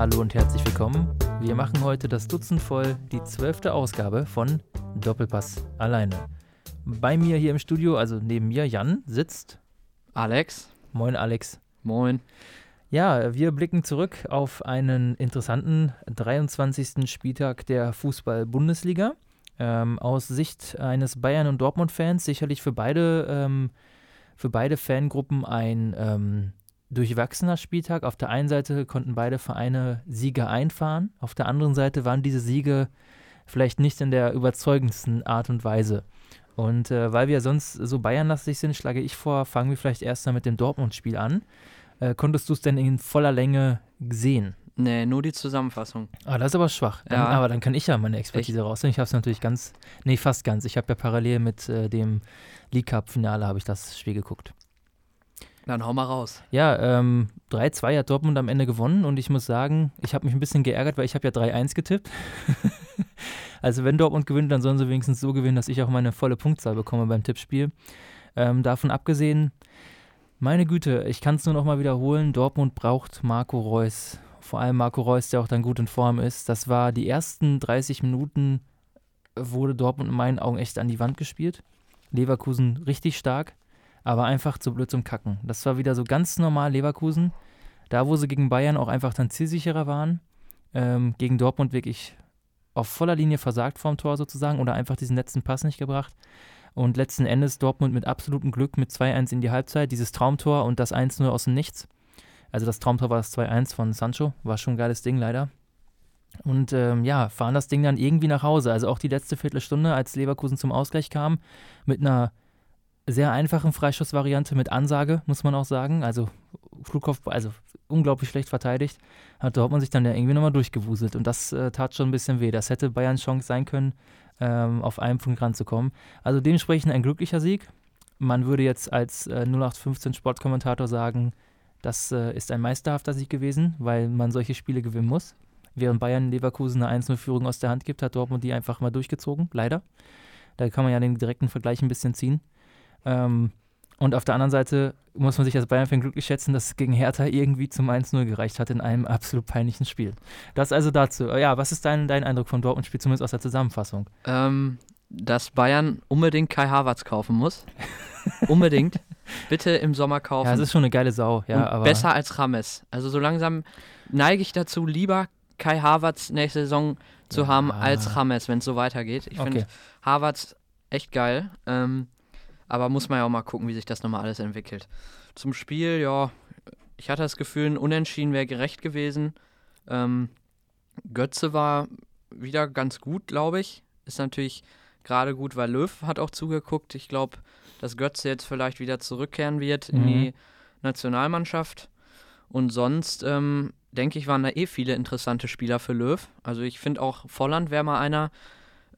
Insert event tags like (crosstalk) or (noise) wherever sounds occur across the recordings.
Hallo und herzlich willkommen. Wir machen heute das Dutzend voll, die zwölfte Ausgabe von Doppelpass alleine. Bei mir hier im Studio, also neben mir Jan, sitzt Alex. Moin Alex. Moin. Ja, wir blicken zurück auf einen interessanten 23. Spieltag der Fußball-Bundesliga. Ähm, aus Sicht eines Bayern- und Dortmund-Fans sicherlich für beide, ähm, für beide Fangruppen ein ähm, durchwachsener Spieltag. Auf der einen Seite konnten beide Vereine Siege einfahren, auf der anderen Seite waren diese Siege vielleicht nicht in der überzeugendsten Art und Weise. Und äh, weil wir sonst so bayernlastig sind, schlage ich vor, fangen wir vielleicht erst mal mit dem Dortmund-Spiel an. Äh, konntest du es denn in voller Länge sehen? Nee, nur die Zusammenfassung. Ah, das ist aber schwach. Dann, Ja. Aber dann kann ich ja meine Expertise rausnehmen. Ich habe es natürlich ganz, nee, fast ganz. Ich habe ja parallel mit äh, dem League Cup-Finale habe ich das Spiel geguckt. Dann hau mal raus. Ja, ähm, 3-2 hat Dortmund am Ende gewonnen und ich muss sagen, ich habe mich ein bisschen geärgert, weil ich habe ja 3-1 getippt. (laughs) also wenn Dortmund gewinnt, dann sollen sie wenigstens so gewinnen, dass ich auch meine volle Punktzahl bekomme beim Tippspiel. Ähm, davon abgesehen, meine Güte, ich kann es nur noch mal wiederholen, Dortmund braucht Marco Reus. Vor allem Marco Reus, der auch dann gut in Form ist. Das war die ersten 30 Minuten, wurde Dortmund in meinen Augen echt an die Wand gespielt. Leverkusen richtig stark aber einfach zu blöd zum Kacken. Das war wieder so ganz normal Leverkusen. Da, wo sie gegen Bayern auch einfach dann zielsicherer waren, ähm, gegen Dortmund wirklich auf voller Linie versagt vorm Tor sozusagen oder einfach diesen letzten Pass nicht gebracht. Und letzten Endes Dortmund mit absolutem Glück mit 2-1 in die Halbzeit, dieses Traumtor und das 1-0 aus dem Nichts. Also das Traumtor war das 2-1 von Sancho, war schon ein geiles Ding leider. Und ähm, ja, fahren das Ding dann irgendwie nach Hause. Also auch die letzte Viertelstunde, als Leverkusen zum Ausgleich kam, mit einer sehr einfachen Freischussvariante mit Ansage, muss man auch sagen. Also Flugkopf, also unglaublich schlecht verteidigt. Hat Dortmund sich dann ja irgendwie nochmal durchgewuselt und das äh, tat schon ein bisschen weh. Das hätte Bayerns Chance sein können, ähm, auf einen Punkt ranzukommen. Also dementsprechend ein glücklicher Sieg. Man würde jetzt als äh, 0815 Sportkommentator sagen, das äh, ist ein meisterhafter Sieg gewesen, weil man solche Spiele gewinnen muss. Während Bayern Leverkusen eine 1-0-Führung aus der Hand gibt, hat Dortmund die einfach mal durchgezogen, leider. Da kann man ja den direkten Vergleich ein bisschen ziehen. Ähm, und auf der anderen Seite muss man sich als Bayern-Fan glücklich schätzen, dass es gegen Hertha irgendwie zum 1-0 gereicht hat in einem (laughs) absolut peinlichen Spiel. Das also dazu. Ja, was ist dein, dein Eindruck vom Dortmund-Spiel, zumindest aus der Zusammenfassung? Ähm, dass Bayern unbedingt Kai Havertz kaufen muss. unbedingt. (laughs) Bitte im Sommer kaufen. Ja, es ist schon eine geile Sau, ja, besser als Rames. Also so langsam neige ich dazu, lieber Kai Havertz nächste Saison zu Ja. haben als Rames, wenn es so weitergeht. Ich Okay. finde Havertz echt geil. Ähm, aber muss man ja auch mal gucken, wie sich das nochmal alles entwickelt. Zum Spiel, ja, ich hatte das Gefühl, ein Unentschieden wäre gerecht gewesen. Ähm, Götze war wieder ganz gut, glaube ich. Ist natürlich gerade gut, weil Löw hat auch zugeguckt. Ich glaube, dass Götze jetzt vielleicht wieder zurückkehren wird in Mhm. die Nationalmannschaft. Und sonst, ähm, denke ich, waren da eh viele interessante Spieler für Löw. Also ich finde auch Volland wäre mal einer,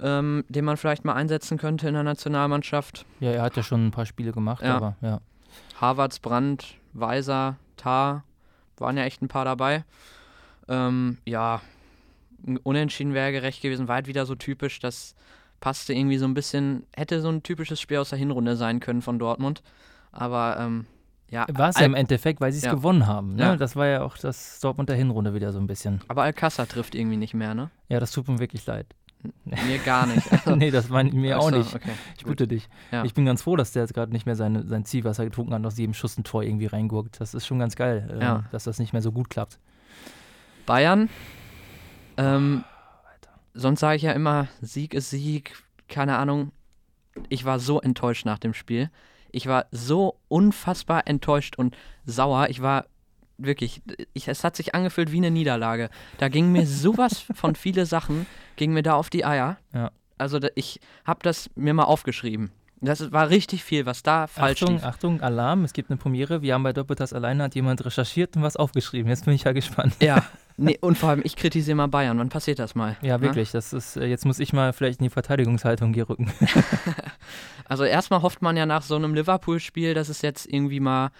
ähm, den man vielleicht mal einsetzen könnte in der Nationalmannschaft. ja, er hat ja schon ein paar Spiele gemacht, Ja. aber ja. Havertz, Brandt, Weiser, Tar, waren ja echt ein paar dabei. Ähm, ja, Unentschieden wäre gerecht gewesen, war halt wieder so typisch, das passte irgendwie so ein bisschen, hätte so ein typisches Spiel aus der Hinrunde sein können von Dortmund. Aber ähm, ja, War es ja im Endeffekt, weil sie es Ja. gewonnen haben. Ne? Ja. Das war ja auch das Dortmund der Hinrunde wieder so ein bisschen. aber Alcázar trifft irgendwie nicht mehr, ne? Ja, das tut mir wirklich leid. Mir gar nicht. (laughs) nee, das meine ich mir auch Ach so, nicht. Okay, Ich bitte dich. Ja. Ich bin ganz froh, dass der jetzt gerade nicht mehr seine, sein Ziel, was er getrunken hat, aus jedem Schuss ein Tor irgendwie reingurkt. Das ist schon ganz geil, äh, Ja. dass das nicht mehr so gut klappt. Bayern. Ähm, Ah, sonst sage ich ja immer, Sieg ist Sieg, keine Ahnung. Ich war so enttäuscht nach dem Spiel. Ich war so unfassbar enttäuscht und sauer. Ich war wirklich, ich, es hat sich angefühlt wie eine Niederlage. Da ging mir sowas (laughs) von viele Sachen, ging mir da auf die Eier. Ja. Also da, ich habe das mir mal aufgeschrieben. Das war richtig viel, was da falsch Achtung, lief. Achtung, Alarm, es gibt eine Premiere. Wir haben bei Doppeltas alleine hat jemand recherchiert und was aufgeschrieben. Jetzt bin ich ja gespannt. Ja, (laughs) nee, und vor allem, ich kritisiere mal Bayern. Wann passiert das mal? Ja, ne? wirklich. Das ist, äh, jetzt muss ich mal vielleicht in die Verteidigungshaltung hier rücken. (laughs) Also erstmal hofft man ja nach so einem Liverpool-Spiel, dass es jetzt irgendwie mal,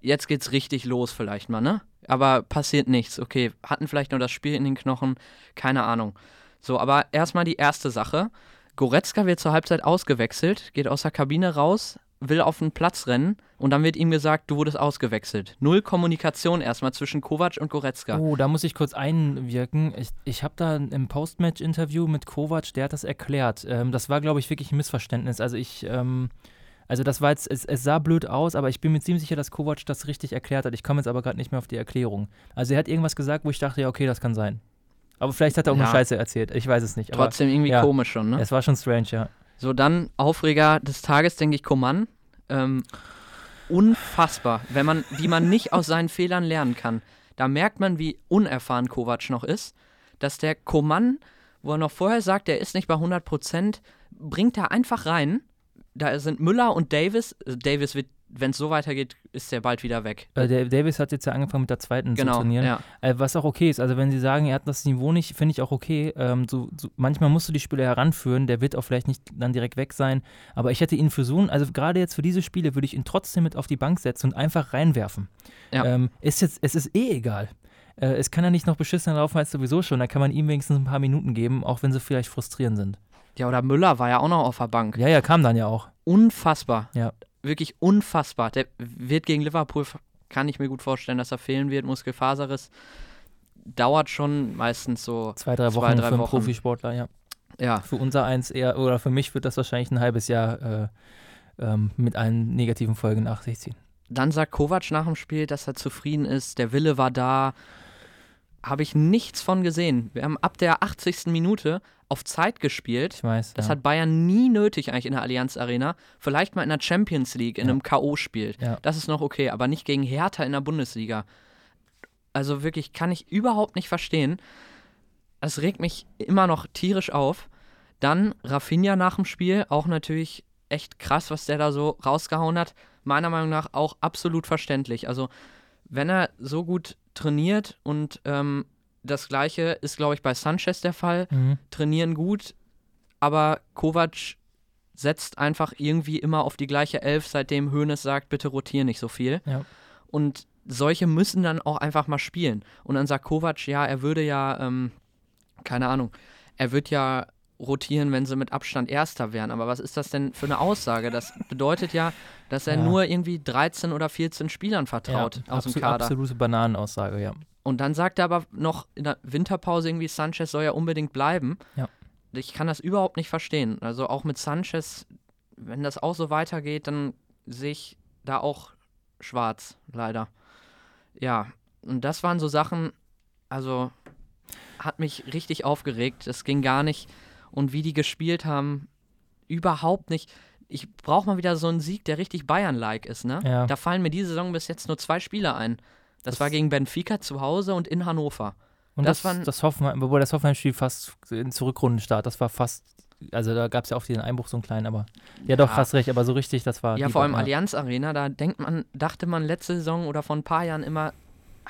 jetzt geht's richtig los vielleicht mal, ne? Aber passiert nichts. Okay, hatten vielleicht nur das Spiel in den Knochen, keine Ahnung. So, aber erstmal die erste Sache. Goretzka wird zur Halbzeit ausgewechselt, geht aus der Kabine raus, will auf den Platz rennen und dann wird ihm gesagt, du wurdest ausgewechselt. Null Kommunikation erstmal zwischen Kovac und Goretzka. Oh, da muss ich kurz einwirken. Ich, ich habe da im Postmatch-Interview mit Kovac, der hat das erklärt. Ähm, das war, glaube ich, wirklich ein Missverständnis. Also ich, ähm, also das war jetzt, es, es, sah blöd aus, aber ich bin mir ziemlich sicher, dass Kovac das richtig erklärt hat. Ich komme jetzt aber gerade nicht mehr auf die Erklärung. Also er hat irgendwas gesagt, wo ich dachte, ja, okay, das kann sein. Aber vielleicht hat er auch ja. eine Scheiße erzählt. Ich weiß es nicht. Trotzdem aber, irgendwie ja, komisch schon, ne? Es war schon strange, ja. So, dann Aufreger des Tages, denke ich, Coman. Ähm, unfassbar, wenn man, wie man nicht aus seinen (laughs) Fehlern lernen kann. Da merkt man, wie unerfahren Kovac noch ist, dass der Coman, wo er noch vorher sagt, er ist nicht bei 100 Prozent, bringt er einfach rein. Da sind Müller und Davis. Davis wird wenn es so weitergeht, ist er bald wieder weg. Äh, der Davis hat jetzt ja angefangen mit der zweiten genau, zu trainieren. Ja. Äh, was auch okay ist. Also wenn sie sagen, er hat das Niveau nicht, finde ich auch okay. Ähm, so, so, manchmal musst du die Spieler heranführen, der wird auch vielleicht nicht dann direkt weg sein. Aber ich hätte ihn für so, also gerade jetzt für diese Spiele würde ich ihn trotzdem mit auf die Bank setzen und einfach reinwerfen. Ja. Ähm, ist jetzt, es ist eh egal. Äh, es kann ja nicht noch beschissener laufen als sowieso schon. Da kann man ihm wenigstens ein paar Minuten geben, auch wenn sie vielleicht frustrierend sind. Ja, oder Müller war ja auch noch auf der Bank. Ja, ja, kam dann ja auch. Unfassbar. Ja wirklich unfassbar. Der wird gegen Liverpool, kann ich mir gut vorstellen, dass er fehlen wird. Muskelfaserriss dauert schon meistens so zwei, drei Wochen zwei, drei für einen Wochen. Profisportler, ja. Ja. Für unser eins eher, oder für mich wird das wahrscheinlich ein halbes Jahr äh, ähm, mit allen negativen Folgen nach sich ziehen. Dann sagt Kovac nach dem Spiel, dass er zufrieden ist, der Wille war da. Habe ich nichts von gesehen. Wir haben ab der 80. Minute auf Zeit gespielt. Ich weiß. Das ja. hat Bayern nie nötig eigentlich in der Allianz Arena. Vielleicht mal in der Champions League, in ja. einem K.O.-Spiel. Ja. Das ist noch okay, aber nicht gegen Hertha in der Bundesliga. Also wirklich, kann ich überhaupt nicht verstehen. Es regt mich immer noch tierisch auf. Dann Rafinha nach dem Spiel, auch natürlich echt krass, was der da so rausgehauen hat. Meiner Meinung nach auch absolut verständlich. Also, wenn er so gut trainiert und ähm, das gleiche ist, glaube ich, bei Sanchez der Fall. Mhm. Trainieren gut, aber Kovac setzt einfach irgendwie immer auf die gleiche Elf, seitdem Hoeneß sagt, bitte rotier nicht so viel. Ja. Und solche müssen dann auch einfach mal spielen. Und dann sagt Kovac, ja, er würde ja, ähm, keine Ahnung, er wird ja rotieren, wenn sie mit Abstand Erster wären. Aber was ist das denn für eine Aussage? Das (laughs) bedeutet ja, dass er ja. nur irgendwie 13 oder 14 Spielern vertraut ja, aus dem Kader. Absolute Bananenaussage, ja. Und dann sagt er aber noch in der Winterpause irgendwie, Sanchez soll ja unbedingt bleiben. Ja. Ich kann das überhaupt nicht verstehen. Also auch mit Sanchez, wenn das auch so weitergeht, dann sehe ich da auch schwarz, leider. Ja, und das waren so Sachen, also hat mich richtig aufgeregt. Es ging gar nicht. Und wie die gespielt haben, überhaupt nicht. Ich brauche mal wieder so einen Sieg, der richtig Bayern-like ist, ne? Ja. Da fallen mir diese Saison bis jetzt nur zwei Spieler ein. Das, das war gegen Benfica zu Hause und in Hannover. Und das, das, das Hoffenheim, obwohl das Hoffenheim-Spiel fast in Zurückrundenstart, das war fast, also da gab es ja auch den Einbruch so einen kleinen, aber ja, ja doch fast recht, aber so richtig, das war. Ja, vor allem Allianz Arena, da denkt man, dachte man letzte Saison oder vor ein paar Jahren immer,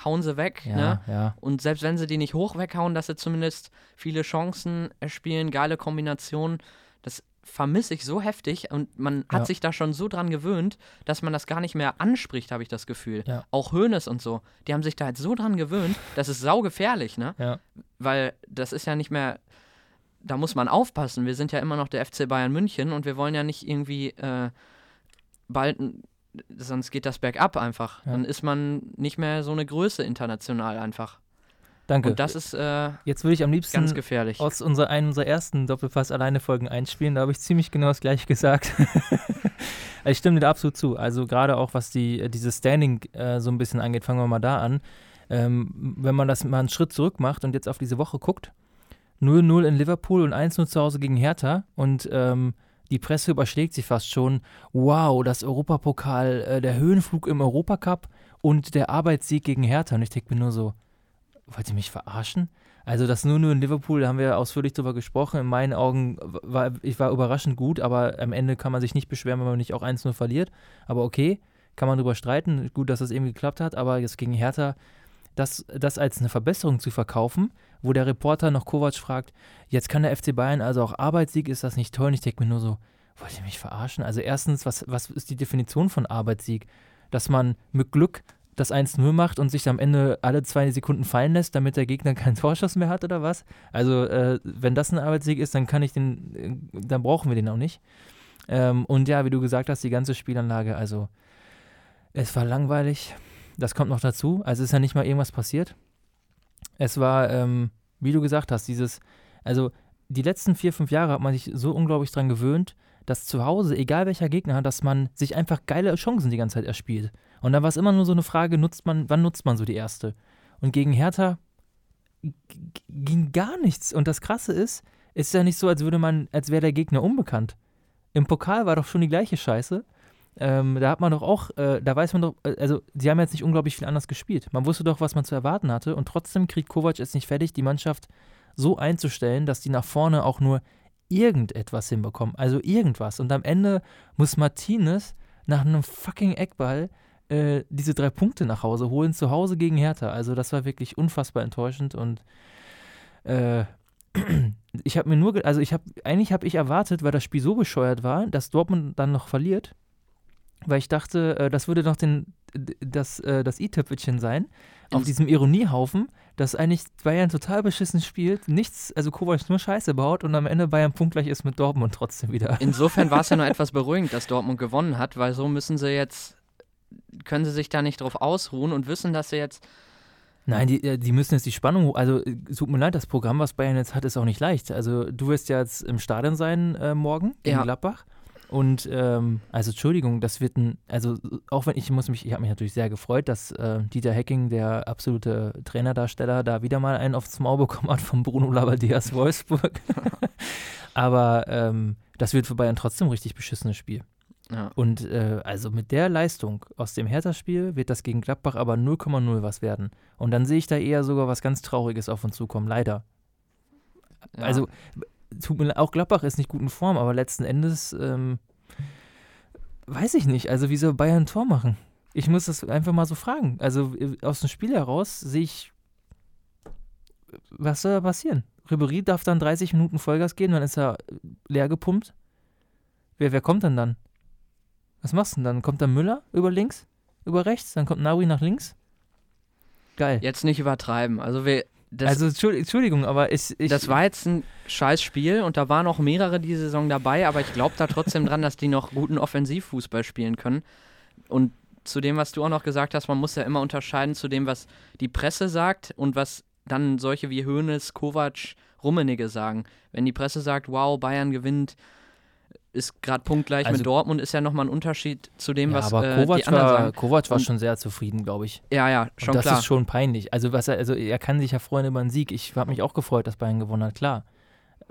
hauen sie weg, ja, ne? Ja. Und selbst wenn sie die nicht hoch weghauen, dass sie zumindest viele Chancen erspielen, geile Kombinationen. Das vermisse ich so heftig und man hat ja. sich da schon so dran gewöhnt, dass man das gar nicht mehr anspricht, habe ich das Gefühl. Ja. Auch Hoeneß und so, die haben sich da jetzt so dran gewöhnt, das ist saugefährlich, ne? Ja. Weil das ist ja nicht mehr, da muss man aufpassen. Wir sind ja immer noch der FC Bayern München und wir wollen ja nicht irgendwie äh, bald, sonst geht das bergab einfach. Dann ist man nicht mehr so eine Größe international einfach. Danke. Und das ist äh, Jetzt würde ich am liebsten ganz gefährlich. aus unserer, einem unserer ersten Doppelpass alleine Folgen einspielen. Da habe ich ziemlich genau das gleiche (laughs) gesagt. (laughs) ich stimme dir da absolut zu. Also gerade auch was die, dieses Standing äh, so ein bisschen angeht, fangen wir mal da an. Ähm, wenn man das mal einen Schritt zurück macht und jetzt auf diese Woche guckt, 0-0 in Liverpool und 1-0 zu Hause gegen Hertha und ähm, die Presse überschlägt sich fast schon. Wow, das Europapokal, äh, der Höhenflug im Europacup und der Arbeitssieg gegen Hertha. Und ich denke mir nur so, wollt ihr mich verarschen? Also das nur nur in Liverpool, da haben wir ausführlich drüber gesprochen. In meinen Augen war ich war überraschend gut, aber am Ende kann man sich nicht beschweren, wenn man nicht auch 1-0 verliert. Aber okay, kann man drüber streiten. Gut, dass das irgendwie geklappt hat, aber jetzt gegen Hertha, das, das als eine Verbesserung zu verkaufen, wo der Reporter noch Kovac fragt, jetzt kann der FC Bayern also auch Arbeitssieg, ist das nicht toll? Und ich denke mir nur so, wollt ihr mich verarschen? Also erstens, was, was ist die Definition von Arbeitssieg? Dass man mit Glück das 1-0 macht und sich am Ende alle zwei Sekunden fallen lässt, damit der Gegner keinen (laughs) Torschuss mehr hat oder was? Also, äh, wenn das ein Arbeitssieg ist, dann kann ich den, äh, dann brauchen wir den auch nicht. Ähm, und ja, wie du gesagt hast, die ganze Spielanlage, also es war langweilig. Das kommt noch dazu. Also ist ja nicht mal irgendwas passiert. Es war, ähm, wie du gesagt hast, dieses, also die letzten vier, fünf Jahre hat man sich so unglaublich dran gewöhnt, dass zu Hause, egal welcher Gegner dass man sich einfach geile Chancen die ganze Zeit erspielt. Und dann war es immer nur so eine Frage, nutzt man, wann nutzt man so die erste? Und gegen Hertha ging gar nichts. Und das Krasse ist, ist ja nicht so, als würde man, als wäre der Gegner unbekannt. Im Pokal war doch schon die gleiche Scheiße. Ähm, da hat man doch auch, äh, da weiß man doch, äh, also sie haben jetzt nicht unglaublich viel anders gespielt. Man wusste doch, was man zu erwarten hatte und trotzdem kriegt Kovac es nicht fertig, die Mannschaft so einzustellen, dass die nach vorne auch nur irgendetwas hinbekommen. Also irgendwas. Und am Ende muss Martinez nach einem fucking Eckball äh, diese drei Punkte nach Hause holen, zu Hause gegen Hertha. Also das war wirklich unfassbar enttäuschend und äh, (clears throat) ich habe mir nur, also ich habe, eigentlich habe ich erwartet, weil das Spiel so bescheuert war, dass Dortmund dann noch verliert, weil ich dachte, äh, das würde noch den, das, äh, das i-Töpfelchen sein, auf diesem Ironiehaufen, dass eigentlich Bayern total beschissen spielt, nichts, also Kovac nur Scheiße baut und am Ende Bayern punktgleich ist mit Dortmund trotzdem wieder. Insofern war es ja nur (laughs) etwas beruhigend, dass Dortmund gewonnen hat, weil so müssen sie jetzt können sie sich da nicht drauf ausruhen und wissen, dass sie jetzt. Nein, die, äh, die müssen jetzt die Spannung, also äh, tut mir leid, das Programm, was Bayern jetzt hat, ist auch nicht leicht. Also du wirst ja jetzt im Stadion sein äh, morgen in ja. Gladbach. Und ähm, also Entschuldigung, das wird ein, also auch wenn ich muss mich, ich habe mich natürlich sehr gefreut, dass äh, Dieter Hecking, der absolute Trainerdarsteller, da wieder mal einen aufs Maul bekommen hat von Bruno Labbadia Wolfsburg. (laughs) Aber ähm, das wird für Bayern trotzdem ein richtig beschissenes Spiel. Ja. Und äh, also mit der Leistung aus dem Hertha-Spiel wird das gegen Gladbach aber 0,0 was werden. Und dann sehe ich da eher sogar was ganz Trauriges auf uns zukommen, leider. Ja. Also, tut mir, auch Gladbach ist nicht gut in Form, aber letzten Endes ähm, weiß ich nicht. Also, wie soll Bayern ein Tor machen? Ich muss das einfach mal so fragen. Also, äh, aus dem Spiel heraus sehe ich, was soll da passieren? Ribéry darf dann 30 Minuten Vollgas gehen, dann ist er leer gepumpt. Wer, wer kommt denn dann? Was machst du denn dann? Kommt dann Müller über links, über rechts, dann kommt Naui nach links? Geil. Jetzt nicht übertreiben. Also wir. Also Entschuldigung, aber ich, ich, Das war jetzt ein scheiß Spiel und da waren auch mehrere die Saison dabei, aber ich glaube da trotzdem dran, dass die noch guten Offensivfußball spielen können. Und zu dem, was du auch noch gesagt hast, man muss ja immer unterscheiden zu dem, was die Presse sagt und was dann solche wie Hoeneß, Kovac, Rummenigge sagen. Wenn die Presse sagt, wow, Bayern gewinnt ist gerade punktgleich also, mit Dortmund, ist ja nochmal ein Unterschied zu dem, ja, was aber äh, die anderen war, sagen. Kovac war schon sehr zufrieden, glaube ich. Ja, ja, schon Und das klar. ist schon peinlich. Also, was er, also er kann sich ja freuen über einen Sieg. Ich habe mich auch gefreut, dass Bayern gewonnen hat, klar.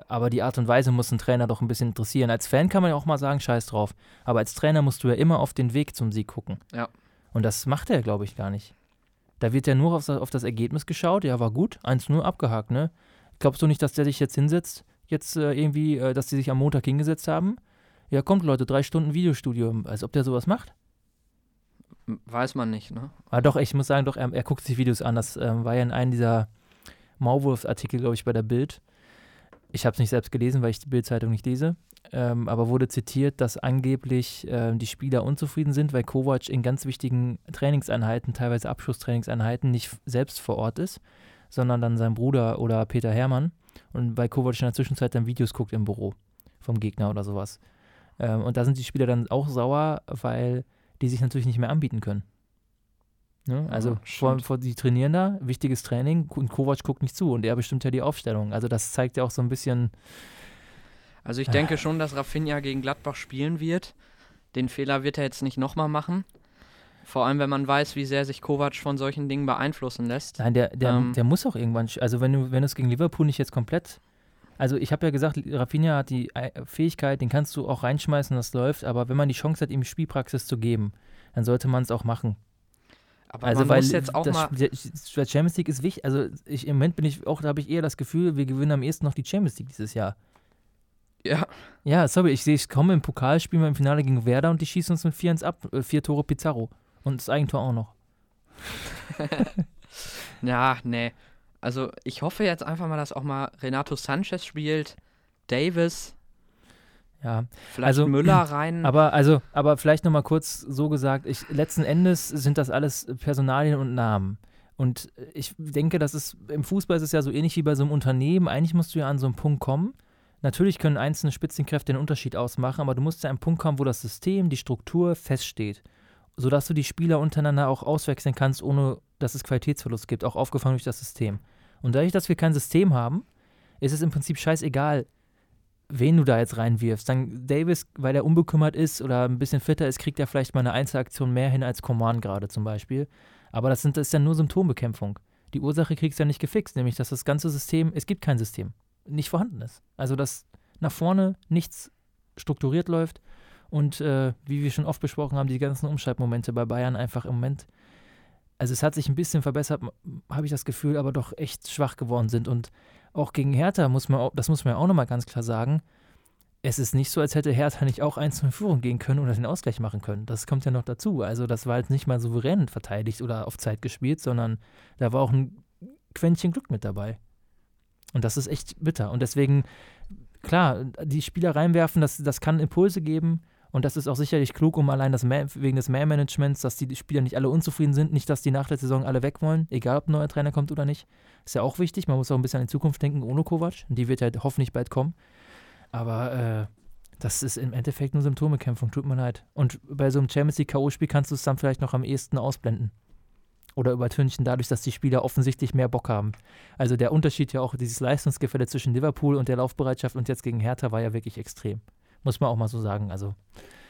Aber die Art und Weise muss einen Trainer doch ein bisschen interessieren. Als Fan kann man ja auch mal sagen, scheiß drauf. Aber als Trainer musst du ja immer auf den Weg zum Sieg gucken. Ja. Und das macht er, glaube ich, gar nicht. Da wird ja nur auf das, auf das Ergebnis geschaut. Ja, war gut. 1-0 abgehakt, ne? Glaubst du nicht, dass der sich jetzt hinsetzt? Jetzt äh, irgendwie, äh, dass die sich am Montag hingesetzt haben? Ja, kommt Leute, drei Stunden Videostudio, als ob der sowas macht. Weiß man nicht, ne? Ah, doch, ich muss sagen, doch, er, er guckt sich Videos an. Das ähm, war ja in einem dieser Maulwurfsartikel, glaube ich, bei der Bild. Ich habe es nicht selbst gelesen, weil ich die Bild-Zeitung nicht lese. Ähm, aber wurde zitiert, dass angeblich äh, die Spieler unzufrieden sind, weil Kovac in ganz wichtigen Trainingseinheiten, teilweise Abschlusstrainingseinheiten, nicht selbst vor Ort ist, sondern dann sein Bruder oder Peter Hermann. Und weil Kovac in der Zwischenzeit dann Videos guckt im Büro vom Gegner oder sowas. Ähm, und da sind die Spieler dann auch sauer, weil die sich natürlich nicht mehr anbieten können. Ne? Also ja, vor, vor, die trainieren da, wichtiges Training und Kovac guckt nicht zu und er bestimmt ja die Aufstellung. Also das zeigt ja auch so ein bisschen. Also ich äh, denke schon, dass Rafinha gegen Gladbach spielen wird. Den Fehler wird er jetzt nicht nochmal machen. Vor allem, wenn man weiß, wie sehr sich Kovac von solchen Dingen beeinflussen lässt. Nein, der, der, ähm, der muss auch irgendwann, also wenn du, wenn du es gegen Liverpool nicht jetzt komplett also ich habe ja gesagt, Rafinha hat die äh, Fähigkeit, den kannst du auch reinschmeißen, das läuft, aber wenn man die Chance hat, ihm Spielpraxis zu geben, dann sollte man es auch machen. Aber also man weil muss jetzt auch das, mal der Champions League ist wichtig. Also ich, im Moment bin ich auch, da habe ich eher das Gefühl, wir gewinnen am ehesten noch die Champions League dieses Jahr. Ja. Ja, sorry, ich sehe, ich komme im Pokal, spielen wir im Finale gegen Werder und die schießen uns mit 4 ab, äh, vier Tore Pizarro. Und das Eigentor auch noch. (laughs) ja, nee. Also ich hoffe jetzt einfach mal, dass auch mal Renato Sanchez spielt, Davis. Ja, vielleicht also, Müller (clears throat) rein. Aber also, aber vielleicht noch mal kurz so gesagt: ich, Letzten Endes sind das alles Personalien und Namen. Und ich denke, das ist im Fußball ist es ja so ähnlich wie bei so einem Unternehmen. Eigentlich musst du ja an so einen Punkt kommen, natürlich können einzelne Spitzenkräfte den Unterschied ausmachen, aber du musst zu einem Punkt kommen, wo das System, die Struktur feststeht, sodass du die Spieler untereinander auch auswechseln kannst, ohne dass es Qualitätsverlust gibt, auch aufgefangen durch das System. Und dadurch, dass wir kein System haben, ist es im Prinzip scheißegal, wen du da jetzt reinwirfst. Dann Davis, weil er unbekümmert ist oder ein bisschen fitter ist, kriegt er vielleicht mal eine Einzelaktion mehr hin als Command gerade zum Beispiel. Aber das, sind, das ist ja nur Symptombekämpfung. Die Ursache kriegst du ja nicht gefixt, nämlich dass das ganze System, es gibt kein System, nicht vorhanden ist. Also dass nach vorne nichts strukturiert läuft und äh, wie wir schon oft besprochen haben, die ganzen Umschaltmomente bei Bayern einfach im Moment, also es hat sich ein bisschen verbessert, habe ich das Gefühl, aber doch echt schwach geworden sind und auch gegen Hertha muss man, das muss man ja auch nochmal ganz klar sagen, es ist nicht so, als hätte Hertha nicht auch eins in Führung gehen können oder den Ausgleich machen können. Das kommt ja noch dazu. Also das war jetzt nicht mal souverän verteidigt oder auf Zeit gespielt, sondern da war auch ein Quäntchen Glück mit dabei. Und das ist echt bitter. Und deswegen, klar, die Spieler reinwerfen, das, das kann Impulse geben. Und das ist auch sicherlich klug, um allein das Man wegen des Man-Managements, dass die Spieler nicht alle unzufrieden sind, nicht, dass die nach der Saison alle weg wollen, egal ob ein neuer Trainer kommt oder nicht. Ist ja auch wichtig. Man muss auch ein bisschen an die Zukunft denken ohne Kovac. Die wird ja hoffentlich bald kommen. Aber äh, das ist im Endeffekt nur Symptomekämpfung, tut mir leid. Und bei so einem Champions League K.O.-Spiel kannst du es dann vielleicht noch am ehesten ausblenden. Oder übertünchen dadurch, dass die Spieler offensichtlich mehr Bock haben. Also der Unterschied ja auch, dieses Leistungsgefälle zwischen Liverpool und der Laufbereitschaft und jetzt gegen Hertha war ja wirklich extrem. Muss man auch mal so sagen. Also.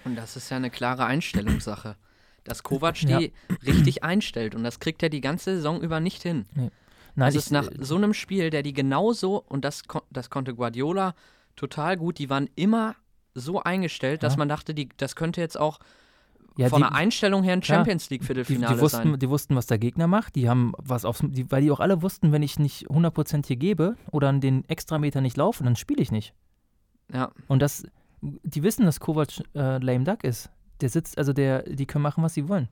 Und das ist ja eine klare Einstellungssache. Dass Kovac ja. die richtig einstellt. Und das kriegt er die ganze Saison über nicht hin. Nee. Nein, das ist nach äh, so einem Spiel, der die genauso, und das, das konnte Guardiola total gut. Die waren immer so eingestellt, dass man dachte, die, das könnte jetzt auch ja, von der Einstellung her ein Champions League Viertelfinale die, die wussten, sein. Die wussten, was der Gegner macht. Die haben was aufs, die, weil die auch alle wussten, wenn ich nicht 100% hier gebe oder an den Extrameter nicht laufe, dann spiele ich nicht. Ja. Und das, die wissen, dass Kovac äh, lame duck ist. Der sitzt, also der, die können machen, was sie wollen.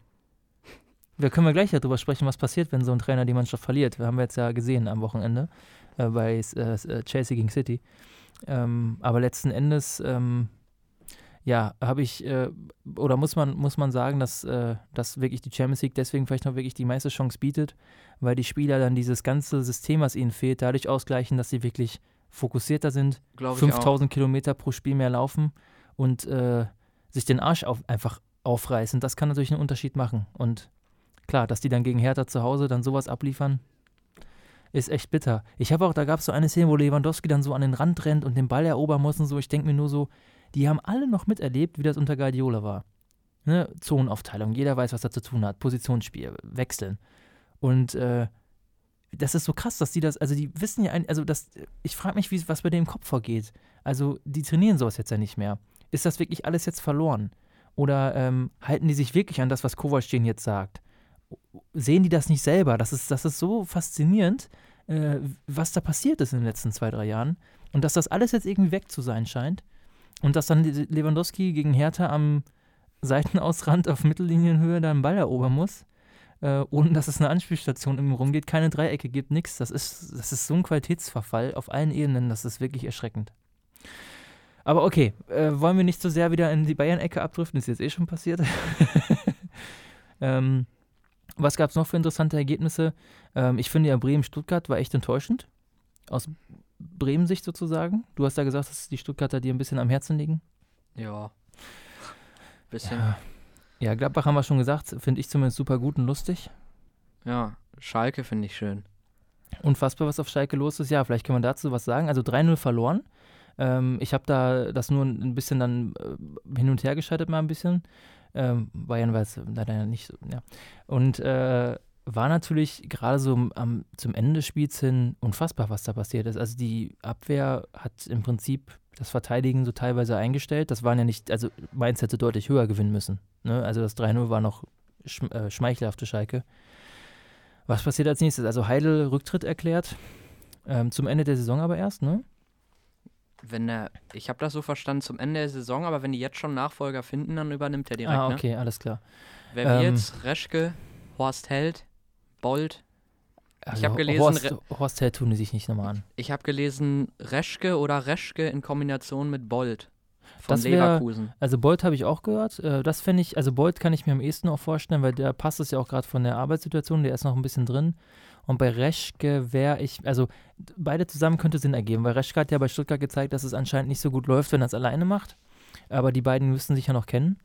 Wir können wir gleich darüber sprechen, was passiert, wenn so ein Trainer die Mannschaft verliert. Wir haben jetzt ja gesehen am Wochenende äh, bei äh, Chelsea gegen City. Ähm, aber letzten Endes, ähm, ja, habe ich, äh, oder muss man, muss man sagen, dass, äh, dass wirklich die Champions League deswegen vielleicht noch wirklich die meiste Chance bietet, weil die Spieler dann dieses ganze System, was ihnen fehlt, dadurch ausgleichen, dass sie wirklich fokussierter sind, 5000 Kilometer pro Spiel mehr laufen und äh, sich den Arsch auf, einfach aufreißen. Das kann natürlich einen Unterschied machen. Und klar, dass die dann gegen Hertha zu Hause dann sowas abliefern, ist echt bitter. Ich habe auch, da gab es so eine Szene, wo Lewandowski dann so an den Rand rennt und den Ball erobern muss und so. Ich denke mir nur so, die haben alle noch miterlebt, wie das unter Guardiola war. Ne? Zonenaufteilung, jeder weiß, was er zu tun hat. Positionsspiel, wechseln. Und äh, das ist so krass, dass die das, also die wissen ja, also das, ich frage mich, wie, was bei dem Kopf vorgeht. Also die trainieren sowas jetzt ja nicht mehr. Ist das wirklich alles jetzt verloren? Oder ähm, halten die sich wirklich an das, was Kovac denen jetzt sagt? sehen die das nicht selber? Das ist, das ist so faszinierend, äh, was da passiert ist in den letzten zwei, drei Jahren. Und dass das alles jetzt irgendwie weg zu sein scheint. Und dass dann Lewandowski gegen Hertha am Seitenausrand auf Mittellinienhöhe da einen Ball erobern muss, äh, ohne dass es eine Anspielstation im rumgeht, keine Dreiecke gibt, nichts. Das ist, das ist so ein Qualitätsverfall auf allen Ebenen, das ist wirklich erschreckend. Aber okay, äh, wollen wir nicht so sehr wieder in die Bayern-Ecke abdriften, ist jetzt eh schon passiert. (laughs) ähm, was gab es noch für interessante Ergebnisse? Ähm, ich finde ja Bremen-Stuttgart war echt enttäuschend. Aus Bremen-Sicht sozusagen. Du hast ja gesagt, dass die Stuttgarter dir ein bisschen am Herzen liegen. Ja. Bisschen. Ja, ja Gladbach haben wir schon gesagt. Finde ich zumindest super gut und lustig. Ja, Schalke finde ich schön. Unfassbar, was auf Schalke los ist. Ja, vielleicht kann man dazu was sagen. Also 3-0 verloren. Ähm, ich habe da das nur ein bisschen dann äh, hin und her geschaltet, mal ein bisschen. Ähm, Bayern war es leider nicht so, ja. Und äh, war natürlich gerade so am, zum Ende des Spiels hin unfassbar, was da passiert ist. Also die Abwehr hat im Prinzip das Verteidigen so teilweise eingestellt. Das waren ja nicht, also Mainz hätte deutlich höher gewinnen müssen. Ne? Also das 3-0 war noch schm äh, schmeichelhafte Schalke. Was passiert als nächstes? Also Heidel Rücktritt erklärt. Ähm, zum Ende der Saison aber erst, ne? wenn er, ich habe das so verstanden, zum Ende der Saison, aber wenn die jetzt schon Nachfolger finden, dann übernimmt er direkt. Ah, okay, ne? alles klar. Wer ähm, jetzt? Reschke, Horst Held, Bold. Also ich habe gelesen. Horst, Horst Held tun die sich nicht nochmal an. Ich habe gelesen, Reschke oder Reschke in Kombination mit Bold. Von das wär, Leverkusen. Also Bold habe ich auch gehört. Äh, das fände ich, also Bold kann ich mir am ehesten auch vorstellen, weil der passt es ja auch gerade von der Arbeitssituation, der ist noch ein bisschen drin. Und bei Reschke wäre ich, also beide zusammen könnte Sinn ergeben, weil Reschke hat ja bei Stuttgart gezeigt, dass es anscheinend nicht so gut läuft, wenn er es alleine macht. Aber die beiden müssten sich ja noch kennen.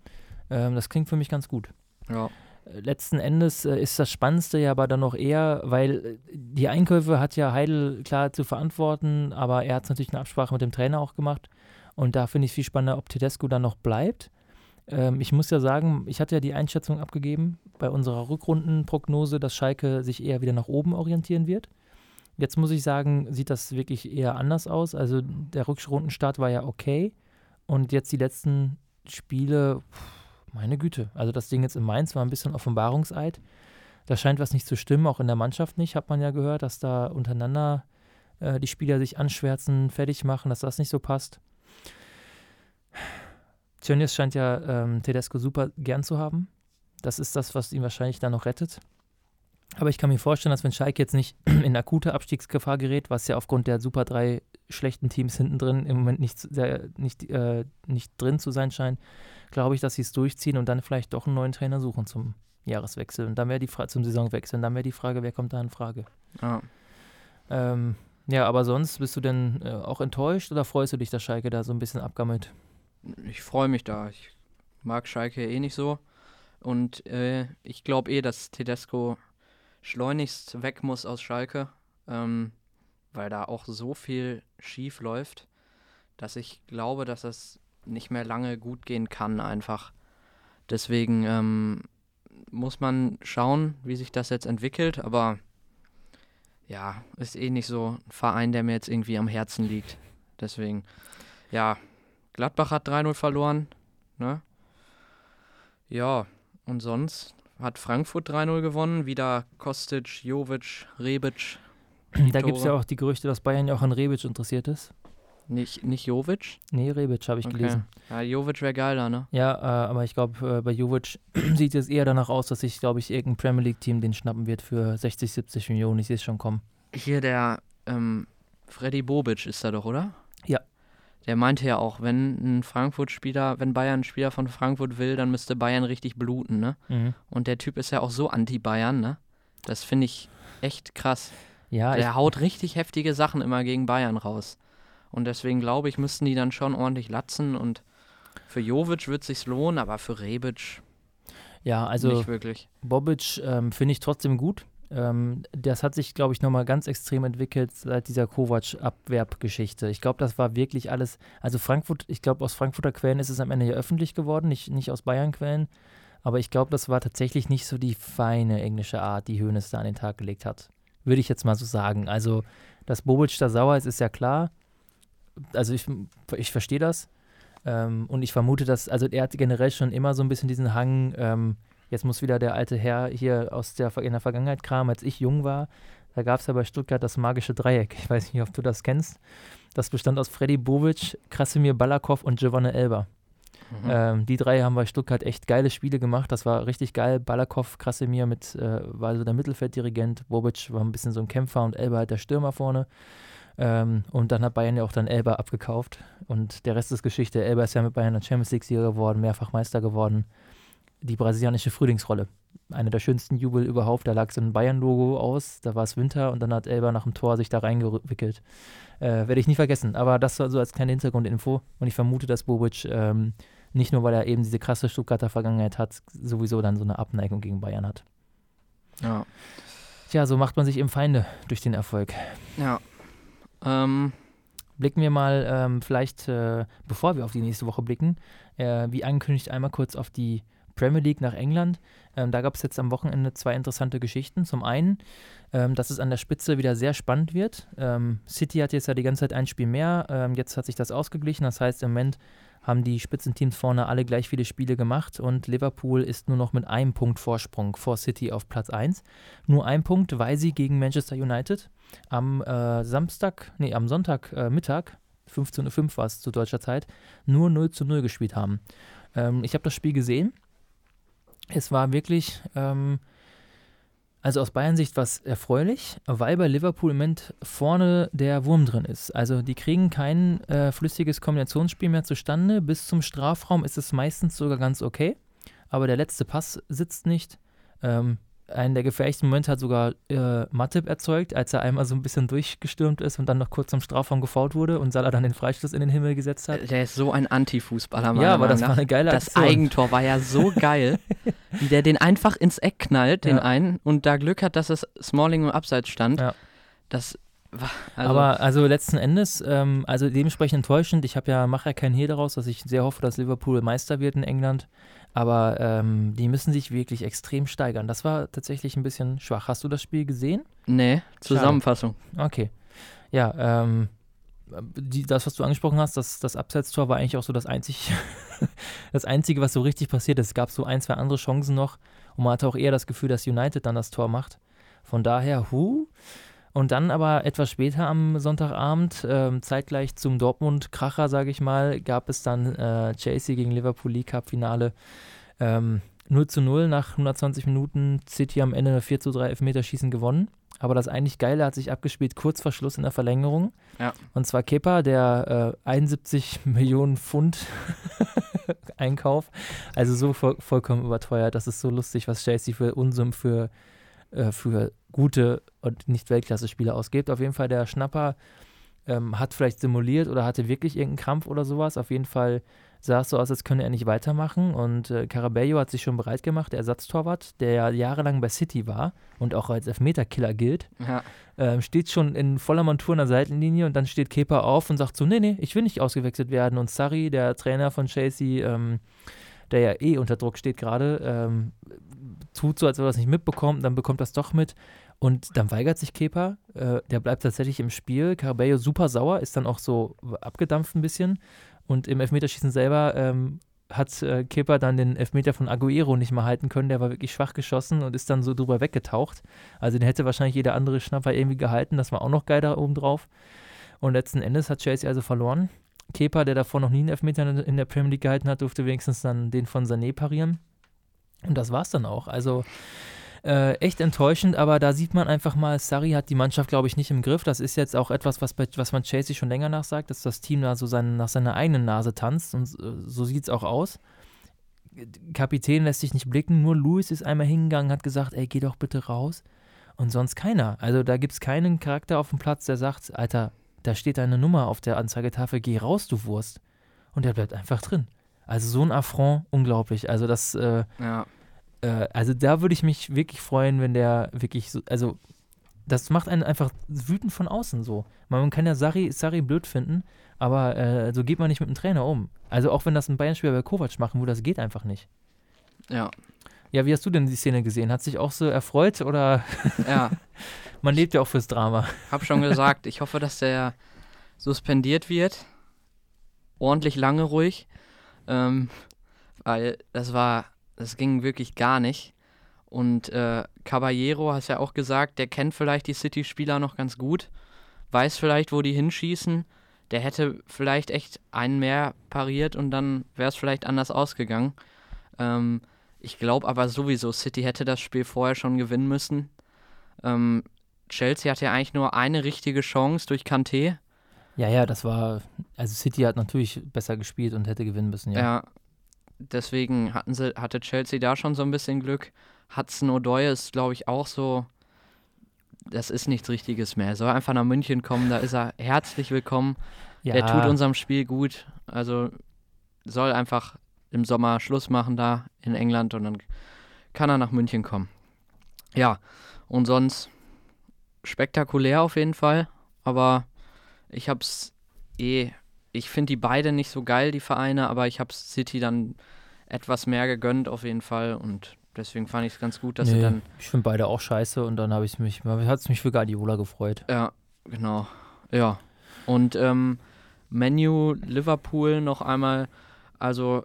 Ähm, das klingt für mich ganz gut. Ja. Letzten Endes äh, ist das Spannendste ja aber dann noch eher, weil äh, die Einkäufe hat ja Heidel klar zu verantworten, aber er hat natürlich eine Absprache mit dem Trainer auch gemacht. Und da finde ich viel spannender, ob Tedesco dann noch bleibt. Ähm, ich muss ja sagen, ich hatte ja die Einschätzung abgegeben bei unserer Rückrundenprognose, dass Schalke sich eher wieder nach oben orientieren wird. Jetzt muss ich sagen, sieht das wirklich eher anders aus. Also der Rückrundenstart war ja okay. Und jetzt die letzten Spiele, pff, meine Güte. Also das Ding jetzt in Mainz war ein bisschen Offenbarungseid. Da scheint was nicht zu stimmen, auch in der Mannschaft nicht, hat man ja gehört, dass da untereinander äh, die Spieler sich anschwärzen, fertig machen, dass das nicht so passt. Tönnies scheint ja ähm, Tedesco super gern zu haben. Das ist das, was ihn wahrscheinlich dann noch rettet. Aber ich kann mir vorstellen, dass wenn Schalke jetzt nicht (clears throat) in akute Abstiegsgefahr gerät, was ja aufgrund der super drei schlechten Teams hinten drin im Moment nicht, sehr, nicht, äh, nicht drin zu sein scheint, glaube ich, dass sie es durchziehen und dann vielleicht doch einen neuen Trainer suchen zum Jahreswechsel. Und dann wäre die Frage zum Saisonwechsel. Und dann wäre die Frage, wer kommt da in Frage? Ja. Ähm, ja, aber sonst bist du denn äh, auch enttäuscht oder freust du dich, dass Schalke da so ein bisschen abgammelt? Ich freue mich da. Ich mag Schalke eh nicht so. Und äh, ich glaube eh, dass Tedesco schleunigst weg muss aus Schalke, ähm, weil da auch so viel schief läuft, dass ich glaube, dass es nicht mehr lange gut gehen kann einfach. Deswegen ähm, muss man schauen, wie sich das jetzt entwickelt, aber ja, ist eh nicht so ein Verein, der mir jetzt irgendwie am Herzen liegt. Deswegen, ja, Gladbach hat 3-0 verloren, ne? Ja, und sonst hat Frankfurt 3-0 gewonnen. Wieder Kostic, Jovic, Rebic. Da gibt es ja auch die Gerüchte, dass Bayern ja auch an Rebic interessiert ist. Nicht, nicht Jovic? Nee, Rebic habe ich Okay. gelesen. Ja, Jovic wäre geiler, ne? Ja, äh, aber ich glaube, äh, bei Jovic (clears throat) sieht es eher danach aus, dass sich, glaube ich, irgendein Premier League-Team den schnappen wird für 60, 70 Millionen. Ich sehe es schon kommen. Hier der ähm, Freddy Bobic ist da doch, oder? Ja. Der meinte ja auch, wenn ein Frankfurt-Spieler, wenn Bayern einen Spieler von Frankfurt will, dann müsste Bayern richtig bluten, ne? Mhm. Und der Typ ist ja auch so anti-Bayern, ne? Das finde ich echt krass. Ja, Der haut richtig heftige Sachen immer gegen Bayern raus. Und deswegen glaube ich, müssten die dann schon ordentlich latzen und für Jovic wird sich's lohnen, aber für Rebic ja, also nicht wirklich. Bobic ähm, finde ich trotzdem gut. Ähm, das hat sich, glaube ich, nochmal ganz extrem entwickelt seit dieser Kovac-Abwerbgeschichte. Ich glaube, das war wirklich alles. Also Frankfurt, ich glaube, aus Frankfurter Quellen ist es am Ende ja öffentlich geworden, nicht, nicht aus Bayern-Quellen. Aber ich glaube, das war tatsächlich nicht so die feine englische Art, die Hoeneß da an den Tag gelegt hat. Würde ich jetzt mal so sagen. Also, dass Bobic da sauer ist, ist ja klar. Also, ich, ich verstehe das. Ähm, und ich vermute, dass, also er hat generell schon immer so ein bisschen diesen Hang, ähm, jetzt muss wieder der alte Herr hier aus der, in der Vergangenheit kramen, als ich jung war. Da gab es ja bei Stuttgart das magische Dreieck. Ich weiß nicht, ob du das kennst. Das bestand aus Freddy Bobic, Krasimir Balakov und Giovanni Elber. Mhm. Ähm, die drei haben bei Stuttgart echt geile Spiele gemacht. Das war richtig geil. Balakov, Krasimir mit, äh, war so der Mittelfelddirigent. Bobic war ein bisschen so ein Kämpfer und Elber halt der Stürmer vorne. Ähm, und dann hat Bayern ja auch dann Elber abgekauft. Und der Rest ist Geschichte. Elber ist ja mit Bayern der Champions League-Sieger geworden, mehrfach Meister geworden. Die brasilianische Frühlingsrolle. Eine der schönsten Jubel überhaupt. Da lag so ein Bayern-Logo aus. Da war es Winter und dann hat Elber nach dem Tor sich da reingewickelt. Äh, Werde ich nie vergessen. Aber das war so als kleine Hintergrundinfo. Und ich vermute, dass Bobic ähm, nicht nur, weil er eben diese krasse Stuttgarter Vergangenheit hat, sowieso dann so eine Abneigung gegen Bayern hat. Ja. Tja, so macht man sich eben Feinde durch den Erfolg. Ja. Ähm, Blicken wir mal ähm, vielleicht, äh, bevor wir auf die nächste Woche blicken, äh, wie angekündigt einmal kurz auf die Premier League nach England. Ähm, da gab es jetzt am Wochenende zwei interessante Geschichten. Zum einen, ähm, dass es an der Spitze wieder sehr spannend wird. Ähm, City hat jetzt ja die ganze Zeit ein Spiel mehr. Ähm, jetzt hat sich das ausgeglichen. Das heißt, im Moment haben die Spitzenteams vorne alle gleich viele Spiele gemacht und Liverpool ist nur noch mit einem Punkt Vorsprung vor City auf Platz 1. Nur ein Punkt, weil sie gegen Manchester United am äh, Samstag, nee, am Sonntag äh, Mittag, 15.05 Uhr war es zu deutscher Zeit, nur 0 zu 0 gespielt haben. Ähm, ich habe das Spiel gesehen. Es war wirklich, ähm, also aus Bayern-Sicht was erfreulich, weil bei Liverpool im Moment vorne der Wurm drin ist. Also die kriegen kein äh, flüssiges Kombinationsspiel mehr zustande. Bis zum Strafraum ist es meistens sogar ganz okay, aber der letzte Pass sitzt nicht. Ähm, einen der gefährlichsten Momente hat sogar äh, Matip erzeugt, als er einmal so ein bisschen durchgestürmt ist und dann noch kurz am Strafraum gefault wurde und Salah dann den Freistoß in den Himmel gesetzt hat. Der ist so ein Anti-Fußballer. Ja, aber das nach. war eine geile Das Eigentor war ja so (laughs) geil, wie der den einfach ins Eck knallt, den ja. einen, und da Glück hat, dass es Smalling im Abseits stand. Ja. Das also aber also letzten Endes, ähm, also dementsprechend enttäuschend. Ich habe ja mache ja keinen Hehl daraus, dass ich sehr hoffe, dass Liverpool Meister wird in England. Aber ähm, die müssen sich wirklich extrem steigern. Das war tatsächlich ein bisschen schwach. Hast du das Spiel gesehen? Nee, Zusammenfassung. Schade. Okay. Ja, ähm, die, das, was du angesprochen hast, das, das Abseitstor war eigentlich auch so das, einzig, (laughs) das Einzige, was so richtig passiert ist. Es gab so ein, zwei andere Chancen noch und man hatte auch eher das Gefühl, dass United dann das Tor macht. Von daher, hu. Und dann aber etwas später am Sonntagabend, äh, zeitgleich zum Dortmund-Kracher, sage ich mal, gab es dann äh, Chelsea gegen Liverpool League Cup-Finale. Ähm, 0 zu 0 nach 120 Minuten, City am Ende 4 zu 3 Elfmeterschießen gewonnen. Aber das eigentlich Geile hat sich abgespielt kurz vor Schluss in der Verlängerung. Ja. Und zwar Kepa, der äh, 71 (laughs) Millionen Pfund (laughs) Einkauf. Also so voll, vollkommen überteuert. Das ist so lustig, was Chelsea für Unsummen für äh, für gute und nicht Weltklasse-Spieler ausgibt. Auf jeden Fall der Schnapper ähm, hat vielleicht simuliert oder hatte wirklich irgendeinen Krampf oder sowas. Auf jeden Fall sah es so aus, als könne er nicht weitermachen. Und äh, Carabello hat sich schon bereit gemacht, der Ersatztorwart, der ja jahrelang bei City war und auch als Elfmeterkiller gilt. Ja. Ähm, steht schon in voller Montur an der Seitenlinie und dann steht Kepa auf und sagt so, nee, nee, ich will nicht ausgewechselt werden. Und Sarri, der Trainer von Chelsea, ähm, der ja eh unter Druck steht gerade, ähm, tut so, als ob er das nicht mitbekommt, dann bekommt das doch mit. Und dann weigert sich Kepa, äh, der bleibt tatsächlich im Spiel. Carabello super sauer, ist dann auch so abgedampft ein bisschen. Und im Elfmeterschießen selber ähm, hat äh, Kepa dann den Elfmeter von Aguero nicht mehr halten können. Der war wirklich schwach geschossen und ist dann so drüber weggetaucht. Also den hätte wahrscheinlich jeder andere Schnapper irgendwie gehalten. Das war auch noch geil da oben drauf. Und letzten Endes hat Chelsea also verloren. Kepa, der davor noch nie einen Elfmeter in der Premier League gehalten hat, durfte wenigstens dann den von Sané parieren. Und das war's dann auch. Also äh, echt enttäuschend, aber da sieht man einfach mal, Sari hat die Mannschaft, glaube ich, nicht im Griff. Das ist jetzt auch etwas, was, bei, was man Chelsea schon länger nachsagt, dass das Team da so sein, nach seiner eigenen Nase tanzt und äh, so sieht es auch aus. Kapitän lässt sich nicht blicken, nur Luis ist einmal hingegangen, hat gesagt, ey, geh doch bitte raus. Und sonst keiner. Also da gibt es keinen Charakter auf dem Platz, der sagt, Alter, da steht deine Nummer auf der Anzeigetafel, geh raus, du Wurst. Und der bleibt einfach drin. Also so ein Affront, unglaublich. Also das, äh, ja. äh, also da würde ich mich wirklich freuen, wenn der wirklich so, also das macht einen einfach wütend von außen so. Man kann ja Sari, Sari blöd finden, aber äh, so geht man nicht mit dem Trainer um. Also auch wenn das ein Bayern-Spieler bei Kovac machen würde, das geht einfach nicht. Ja. Ja, wie hast du denn die Szene gesehen? Hat sich auch so erfreut oder? Ja. (laughs) man lebt ja auch fürs Drama. Hab schon gesagt, ich hoffe, dass der suspendiert wird. Ordentlich lange ruhig. Ähm, weil das war, das ging wirklich gar nicht. Und äh, Caballero, hast ja auch gesagt, der kennt vielleicht die City-Spieler noch ganz gut, weiß vielleicht, wo die hinschießen. Der hätte vielleicht echt einen mehr pariert und dann wäre es vielleicht anders ausgegangen. Ähm, ich glaube aber sowieso, City hätte das Spiel vorher schon gewinnen müssen. Ähm, Chelsea hatte ja eigentlich nur eine richtige Chance durch Kanté. Ja, ja, das war, also City hat natürlich besser gespielt und hätte gewinnen müssen, ja. Ja, deswegen hatten sie, hatte Chelsea da schon so ein bisschen Glück. Hudson O'Doy ist, glaube ich, auch so, das ist nichts Richtiges mehr. Er soll einfach nach München kommen, da ist er (laughs) herzlich willkommen. Ja. Der tut unserem Spiel gut. Also soll einfach im Sommer Schluss machen da in England und dann kann er nach München kommen. Ja, und sonst spektakulär auf jeden Fall, aber ich hab's eh, ich finde die beide nicht so geil, die Vereine, aber ich hab's City dann etwas mehr gegönnt auf jeden Fall und deswegen fand ich es ganz gut, dass nee, sie dann. Ich finde beide auch scheiße und dann habe ich mich, hat es mich für Guardiola gefreut. Ja, genau. Ja. Und ähm, Menu Liverpool noch einmal, also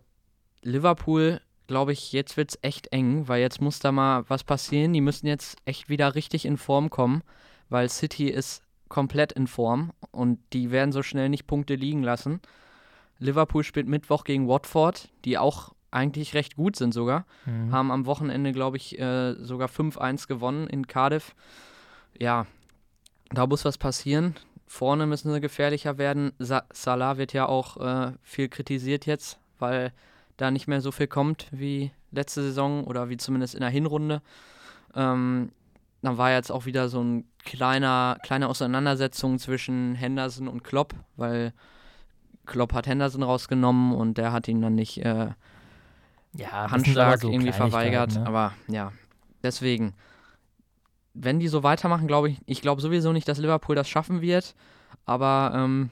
Liverpool, glaube ich, jetzt wird es echt eng, weil jetzt muss da mal was passieren. Die müssen jetzt echt wieder richtig in Form kommen, weil City ist komplett in Form und die werden so schnell nicht Punkte liegen lassen. Liverpool spielt Mittwoch gegen Watford, die auch eigentlich recht gut sind sogar. Mhm. Haben am Wochenende, glaube ich, äh, sogar 5-1 gewonnen in Cardiff. Ja, da muss was passieren. Vorne müssen sie gefährlicher werden. Sa Salah wird ja auch äh, viel kritisiert jetzt, weil da nicht mehr so viel kommt wie letzte Saison oder wie zumindest in der Hinrunde. Ähm, dann war jetzt auch wieder so ein kleiner, kleine Auseinandersetzung zwischen Henderson und Klopp, weil Klopp hat Henderson rausgenommen und der hat ihn dann nicht äh, Ja, Handschlag so irgendwie verweigert. Ne? Aber ja, deswegen. Wenn die so weitermachen, glaube ich, ich glaube sowieso nicht, dass Liverpool das schaffen wird. Aber ähm,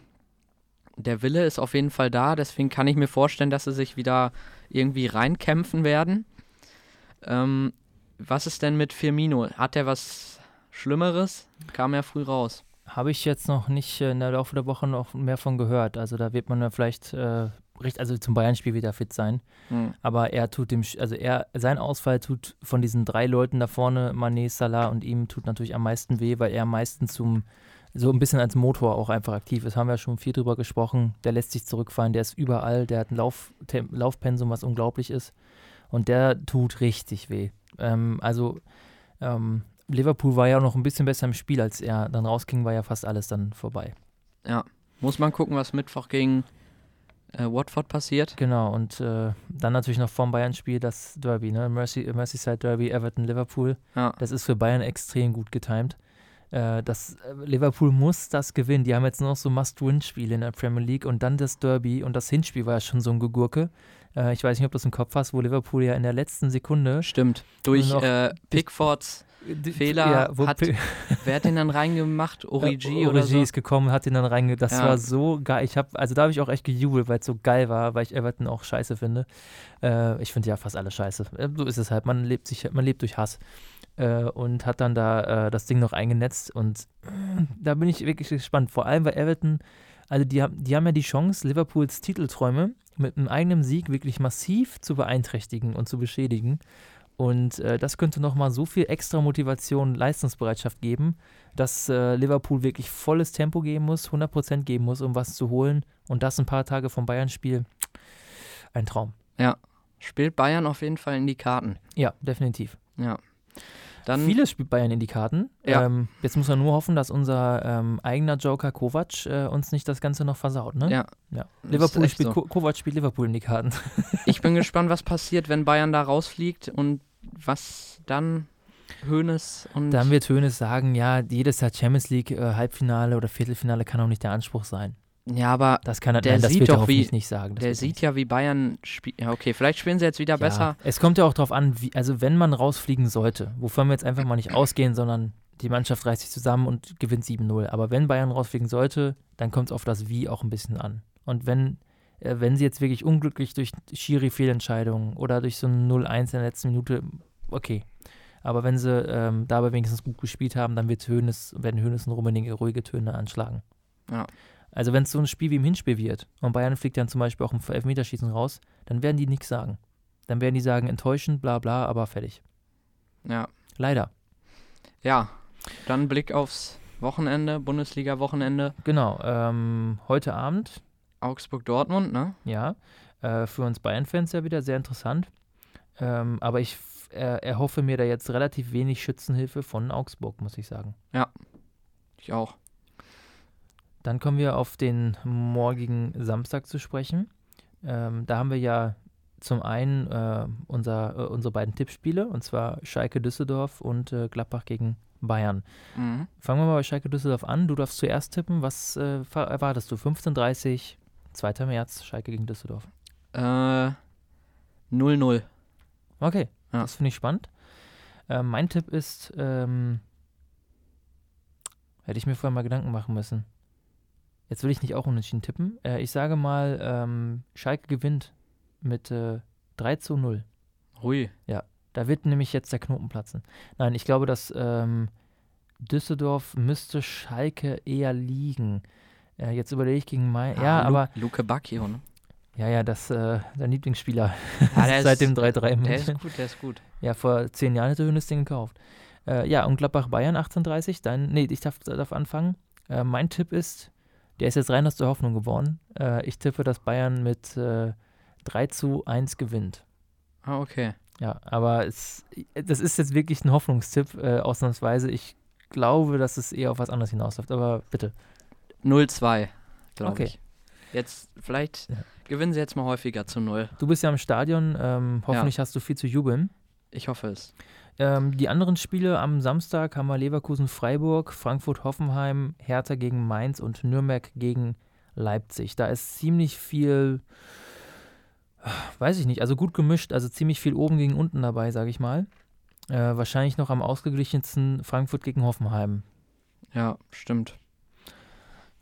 der Wille ist auf jeden Fall da. Deswegen kann ich mir vorstellen, dass sie sich wieder irgendwie reinkämpfen werden. Ähm, was ist denn mit Firmino? Hat der was Schlimmeres? Kam ja früh raus. Habe ich jetzt noch nicht äh, in der Laufe der Woche noch mehr von gehört. Also da wird man ja vielleicht äh, also zum Bayern-Spiel wieder fit sein. Hm. Aber er tut dem, also er, sein Ausfall tut von diesen drei Leuten da vorne, Mané, Salah und ihm, tut natürlich am meisten weh, weil er am meisten zum, so ein bisschen als Motor auch einfach aktiv ist. Haben wir schon viel drüber gesprochen. Der lässt sich zurückfallen, der ist überall, der hat ein Lauf, Tem- Laufpensum, was unglaublich ist. Und der tut richtig weh. Ähm, also ähm, Liverpool war ja noch ein bisschen besser im Spiel, als er dann rausging, war ja fast alles dann vorbei. Muss man gucken, was Mittwoch gegen äh, Watford passiert. Genau, und äh, dann natürlich noch vorm Bayern-Spiel das Derby, ne? Mercy, Merseyside Derby, Everton, Liverpool. Ja. Das ist für Bayern extrem gut getimt. Äh, das, äh, Liverpool muss das gewinnen. Die haben jetzt noch so Must-Win-Spiele in der Premier League und dann das Derby. Und das Hinspiel war ja schon so ein Gegurke. Äh, ich weiß nicht, ob du das im Kopf hast, wo Liverpool ja in der letzten Sekunde. Stimmt. Durch äh, Pickfords die- Fehler ja, hat (laughs) Wer hat den dann reingemacht? Origi ja, oder Origi so? ist gekommen, hat ihn dann reinge... Das Ja. war so geil. Ich habe, also da habe ich auch echt gejubelt, weil es so geil war, weil ich Everton auch scheiße finde. Äh, ich finde ja fast alle scheiße. Äh, so ist es halt. Man lebt sich, man lebt durch Hass. Äh, und hat dann da äh, das Ding noch eingenetzt und (clears throat) da bin ich wirklich gespannt. Vor allem, weil Everton, also die, haben- die haben ja die Chance, Liverpools Titelträume mit einem eigenen Sieg wirklich massiv zu beeinträchtigen und zu beschädigen. Und äh, das könnte nochmal so viel extra Motivation, Leistungsbereitschaft geben, dass äh, Liverpool wirklich volles Tempo geben muss, 100% geben muss, um was zu holen. Und das ein paar Tage vom Bayern-Spiel. Ein Traum. Spielt Bayern auf jeden Fall in die Karten. Ja, definitiv. Ja. Dann Vieles spielt Bayern in die Karten. Ja. Ähm, jetzt muss man nur hoffen, dass unser ähm, eigener Joker Kovac äh, uns nicht das Ganze noch versaut. Ne? Ja. ja. Liverpool spielt, so. Ko Kovac spielt Liverpool in die Karten. (laughs) ich bin gespannt, was passiert, wenn Bayern da rausfliegt und was dann Hoeneß und Dann wird Hoeneß sagen, ja, jedes Jahr Champions League äh, Halbfinale oder Viertelfinale kann auch nicht der Anspruch sein. Ja, aber Das kann er, Der nein, das sieht wird doch, wie- nicht sagen. Das der er sieht nicht ja, wie Bayern spielt. Ja, okay, vielleicht spielen sie jetzt wieder Ja, besser. Es kommt ja auch darauf an, wie, also wenn man rausfliegen sollte, wovon wir jetzt einfach mal nicht ausgehen, sondern die Mannschaft reißt sich zusammen und gewinnt 7-0. Aber wenn Bayern rausfliegen sollte, dann kommt es auf das Wie auch ein bisschen an. Und wenn, äh, wenn sie jetzt wirklich unglücklich durch Schiri-Fehlentscheidungen oder durch so ein 0-1 in der letzten Minute, okay. Aber wenn sie ähm, dabei wenigstens gut gespielt haben, dann wird Hönes, werden Hönes und Rummenigge ruhige Töne anschlagen. Ja. Also wenn es so ein Spiel wie im Hinspiel wird und Bayern fliegt dann zum Beispiel auch im Elfmeterschießen raus, dann werden die nichts sagen. Dann werden die sagen, enttäuschend, bla bla, aber fertig. Ja. Leider. Ja. Dann Blick aufs Wochenende, Bundesliga-Wochenende. Genau. Ähm, heute Abend, Augsburg-Dortmund, ne? ja, äh, für uns Bayern-Fans ja wieder sehr interessant. Ähm, aber ich äh, erhoffe mir da jetzt relativ wenig Schützenhilfe von Augsburg, muss ich sagen. Ich auch. Dann kommen wir auf den morgigen Samstag zu sprechen. Ähm, da haben wir ja zum einen äh, unser, äh, unsere beiden Tippspiele, und zwar Schalke Düsseldorf und äh, Gladbach gegen Bayern. Mhm. Fangen wir mal bei Schalke Düsseldorf an. Du darfst zuerst tippen. Was äh, erwartest du? 15.30 2. März, Schalke gegen Düsseldorf. Äh, 0-0. Okay, Ja. das finde ich spannend. Äh, mein Tipp ist, ähm, hätte ich mir vorher mal Gedanken machen müssen. Jetzt will ich nicht auch unentschieden tippen. Äh, ich sage mal, ähm, Schalke gewinnt mit äh, 3 zu 0. Hui. Da wird nämlich jetzt der Knoten platzen. Nein, ich glaube, dass ähm, Düsseldorf müsste Schalke eher liegen. Äh, jetzt überlege ich gegen Mai. Ja, Ah, Lu- aber Luke Bacchio, ne? ja, ja, das äh, dein Lieblingsspieler Ah, (laughs) der seit dem 3-3 in Der ist gut, der ist gut. Ja, vor zehn Jahren hätte Hönes den gekauft. Äh, ja, und Gladbach-Bayern 18:30. Dein, nee, ich darf, darf anfangen. Äh, mein Tipp ist, der ist jetzt rein aus der Hoffnung geworden. Äh, ich tippe, dass Bayern mit äh, 3 zu 1 gewinnt. Ah, okay. Ja, aber es, das ist jetzt wirklich ein Hoffnungstipp, äh, ausnahmsweise. Ich glaube, dass es eher auf was anderes hinausläuft, aber bitte. 0-2, glaube Okay. ich. Jetzt, vielleicht Ja. gewinnen sie jetzt mal häufiger zu 0. Du bist ja im Stadion, ähm, hoffentlich hast du viel zu jubeln. Ich hoffe es. Ähm, die anderen Spiele am Samstag haben wir Leverkusen-Freiburg, Frankfurt-Hoffenheim, Hertha gegen Mainz und Nürnberg gegen Leipzig. Da ist ziemlich viel, weiß ich nicht, also gut gemischt, also ziemlich viel oben gegen unten dabei, sage ich mal. Äh, wahrscheinlich noch am ausgeglichensten Frankfurt gegen Hoffenheim. Ja, stimmt.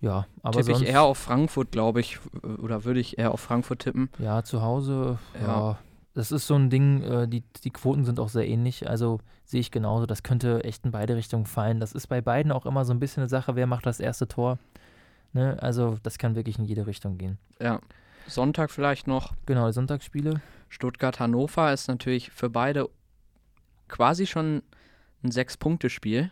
Ja, aber Tippe sonst, ich eher auf Frankfurt, glaube ich. Oder würde ich eher auf Frankfurt tippen. ja, zu Hause, ja. Ja. Das ist so ein Ding, äh, die, die Quoten sind auch sehr ähnlich, also sehe ich genauso. Das könnte echt in beide Richtungen fallen. Das ist bei beiden auch immer so ein bisschen eine Sache, wer macht das erste Tor. Ne? Also das kann wirklich in jede Richtung gehen. Ja. Sonntag vielleicht noch. Genau, die Sonntagsspiele. Stuttgart-Hannover ist natürlich für beide quasi schon ein Sechs-Punkte-Spiel.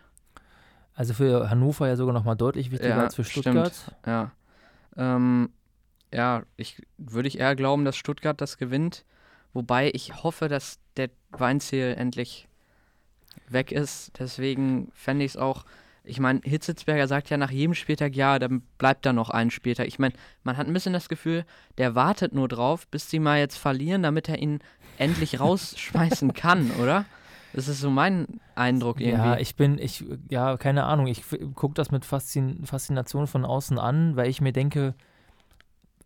Also für Hannover ja sogar noch mal deutlich wichtiger Ja, als für stimmt. Stuttgart. Ja. Ähm, ja, ich würde ich eher glauben, dass Stuttgart das gewinnt. Wobei ich hoffe, dass der Weinziel endlich weg ist. Deswegen fände ich es auch. Ich meine, Hitzitzberger sagt ja nach jedem Spieltag, ja, dann bleibt da noch ein Spieltag. Ich meine, man hat ein bisschen das Gefühl, der wartet nur drauf, bis sie mal jetzt verlieren, damit er ihn endlich rausschmeißen (laughs) kann, oder? Das ist so mein Eindruck irgendwie. Ja, ich bin, ich, ja, keine Ahnung. Ich gucke das mit Faszin Faszination von außen an, weil ich mir denke,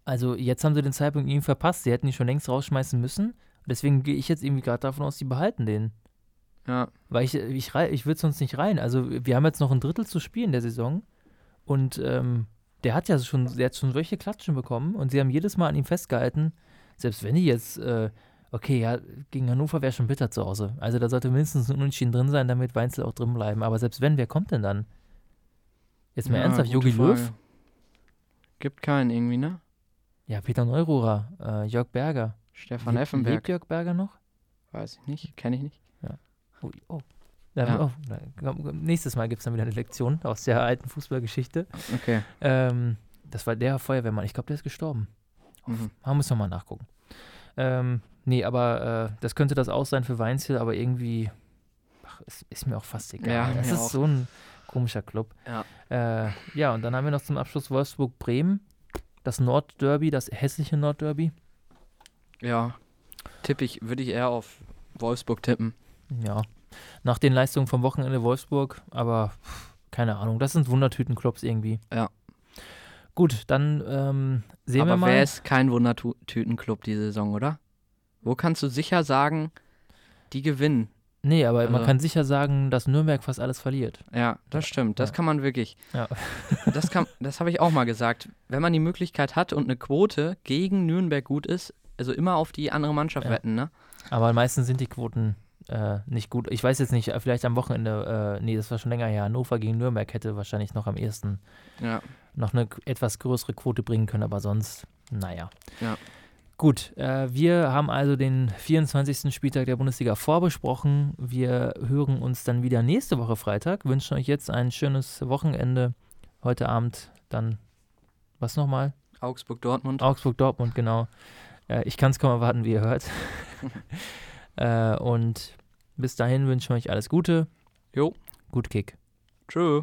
also jetzt haben sie den Zeitpunkt irgendwie verpasst. Sie hätten ihn schon längst rausschmeißen müssen. Deswegen gehe ich jetzt irgendwie gerade davon aus, die behalten den. ja, Weil ich, ich, ich würde sonst nicht rein. Also wir haben jetzt noch ein Drittel zu spielen der Saison. Und ähm, der hat ja schon, der hat schon solche Klatschen bekommen und sie haben jedes Mal an ihm festgehalten, selbst wenn die jetzt, äh, okay, ja, gegen Hannover wäre schon bitter zu Hause. Also da sollte mindestens ein Unentschieden drin sein, damit Weinzel auch drin bleiben. Aber selbst wenn, wer kommt denn dann? Jetzt mal ja, ernsthaft, Jogi Löw? Gibt keinen irgendwie, ne? Ja, Peter Neururer, äh, Jörg Berger. Stefan Le- Effenberg. Lebt Jörg Berger noch? Weiß ich nicht, kenne ich nicht. Oh, oh. Da, Ja. oh, nächstes Mal gibt es dann wieder eine Lektion aus der alten Fußballgeschichte. Okay. Ähm, das war der Feuerwehrmann. Ich glaube, der ist gestorben. Mhm. Da müssen wir mal nachgucken. Ähm, nee, aber äh, das könnte das auch sein für Weinziel, aber irgendwie ach, ist, ist mir auch fast egal. Ja, das ist auch. so ein komischer Club. Ja. Äh, ja, und dann haben wir noch zum Abschluss Wolfsburg-Bremen. Das Nordderby, das hässliche Nordderby. Ja. Tippe ich, würde ich eher auf Wolfsburg tippen. Ja. Nach den Leistungen vom Wochenende Wolfsburg, aber keine Ahnung. Das sind Wundertütenclubs irgendwie. Ja. Gut, dann ähm, sehen wir Aber mal. wer ist kein Wundertütenclub diese Saison, oder? Wo kannst du sicher sagen, die gewinnen? Nee, aber man Also- kann sicher sagen, dass Nürnberg fast alles verliert. Ja, das stimmt. Das Ja. kann man wirklich. Ja. (laughs) Das, kann, das habe ich auch mal gesagt. Wenn man die Möglichkeit hat und eine Quote gegen Nürnberg gut ist, also immer auf die andere Mannschaft Ja. wetten, ne? Aber meistens sind die Quoten äh, nicht gut. Ich weiß jetzt nicht, äh, vielleicht am Wochenende, äh, nee, das war schon länger her. Hannover gegen Nürnberg hätte wahrscheinlich noch am ehesten noch eine etwas größere Quote bringen können, aber sonst, naja. Ja. Gut, äh, wir haben also den 24. Spieltag der Bundesliga vorbesprochen. Wir hören uns dann wieder nächste Woche Freitag. Wünschen euch jetzt ein schönes Wochenende. Heute Abend dann, was nochmal? Augsburg-Dortmund. Augsburg-Dortmund, genau. Äh, ich kann es kaum erwarten, wie ihr hört. (laughs) äh, und bis dahin wünschen wir euch alles Gute. Jo. Gut Kick. Tschö.